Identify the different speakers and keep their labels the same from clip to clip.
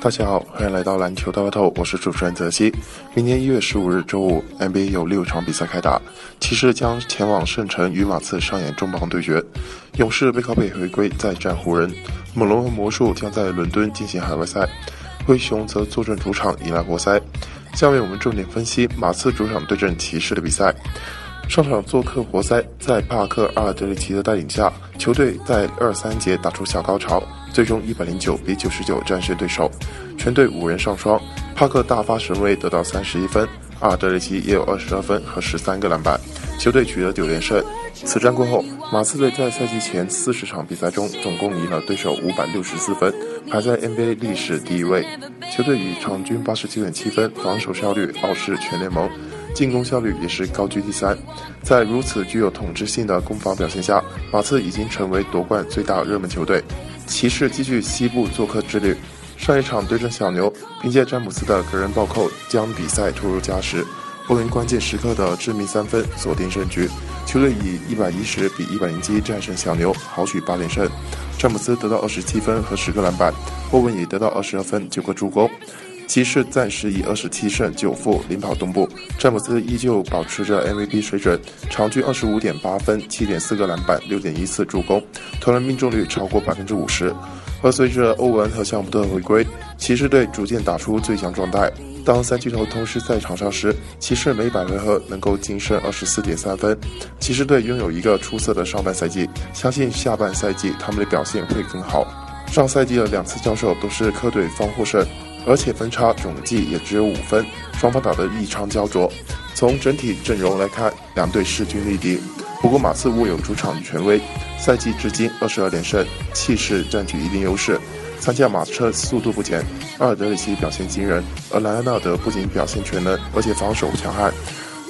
Speaker 1: 大家好，欢迎来到篮球大乐透，我是主持人泽西。明年一月十五日周五，NBA 有六场比赛开打，骑士将前往圣城与马刺上演重磅对决，勇士背靠背回归再战湖人，猛龙和魔术将在伦敦进行海外赛，灰熊则坐镇主场迎来活塞。下面我们重点分析马刺主场对阵骑士的比赛。上场做客活塞，在帕克阿尔德里奇的带领下，球队在二三节打出小高潮，最终一百零九比九十九战胜对手，全队五人上双，帕克大发神威得到三十一分，阿尔德里奇也有二十二分和十三个篮板，球队取得九连胜。此战过后，马刺队在赛季前四十场比赛中总共赢了对手五百六十四分，排在 NBA 历史第一位。球队以场均八十九点七分，防守效率傲视全联盟。进攻效率也是高居第三，在如此具有统治性的攻防表现下，马刺已经成为夺冠最大热门球队。骑士继续西部做客之旅，上一场对阵小牛，凭借詹姆斯的个人暴扣将比赛拖入加时，欧文关键时刻的致命三分锁定胜局，球队以一百一十比一百零七战胜小牛，豪取八连胜。詹姆斯得到二十七分和十个篮板，欧文也得到二十二分九个助攻。骑士暂时以二十七胜九负领跑东部，詹姆斯依旧保持着 MVP 水准，场均二十五点八分、七点四个篮板、六点一次助攻，投篮命中率超过百分之五十。而随着欧文和项目的回归，骑士队逐渐打出最强状态。当三巨头同时在场上时，骑士每百回合能够净胜二十四点三分。骑士队拥有一个出色的上半赛季，相信下半赛季他们的表现会更好。上赛季的两次交手都是客队方获胜。而且分差总计也只有五分，双方打得异常焦灼。从整体阵容来看，两队势均力敌。不过马刺握有主场权威，赛季至今二十二连胜，气势占据一定优势。三驾马车速度不减，阿尔德里奇表现惊人，而莱昂纳德不仅表现全能，而且防守强悍。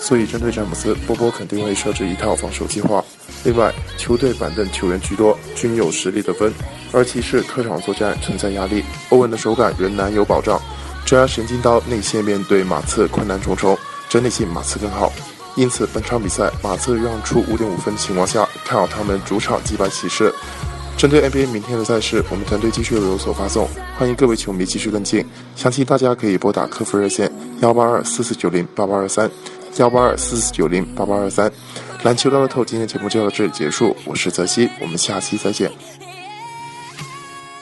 Speaker 1: 所以针对詹姆斯，波波肯定会设置一套防守计划。另外，球队板凳球员居多，均有实力得分。而骑士客场作战存在压力，欧文的手感仍难有保障。这压神经刀内线面对马刺困难重重，整体性马刺更好。因此，本场比赛马刺让出五点五分的情况下，看好他们主场击败骑士。针对 NBA 明天的赛事，我们团队继续有所发送，欢迎各位球迷继续跟进。详情大家可以拨打客服热线幺八二四四九零八八二三幺八二四四九零八八二三。篮球大乐透今天节目就到这里结束，我是泽西，我们下期再见。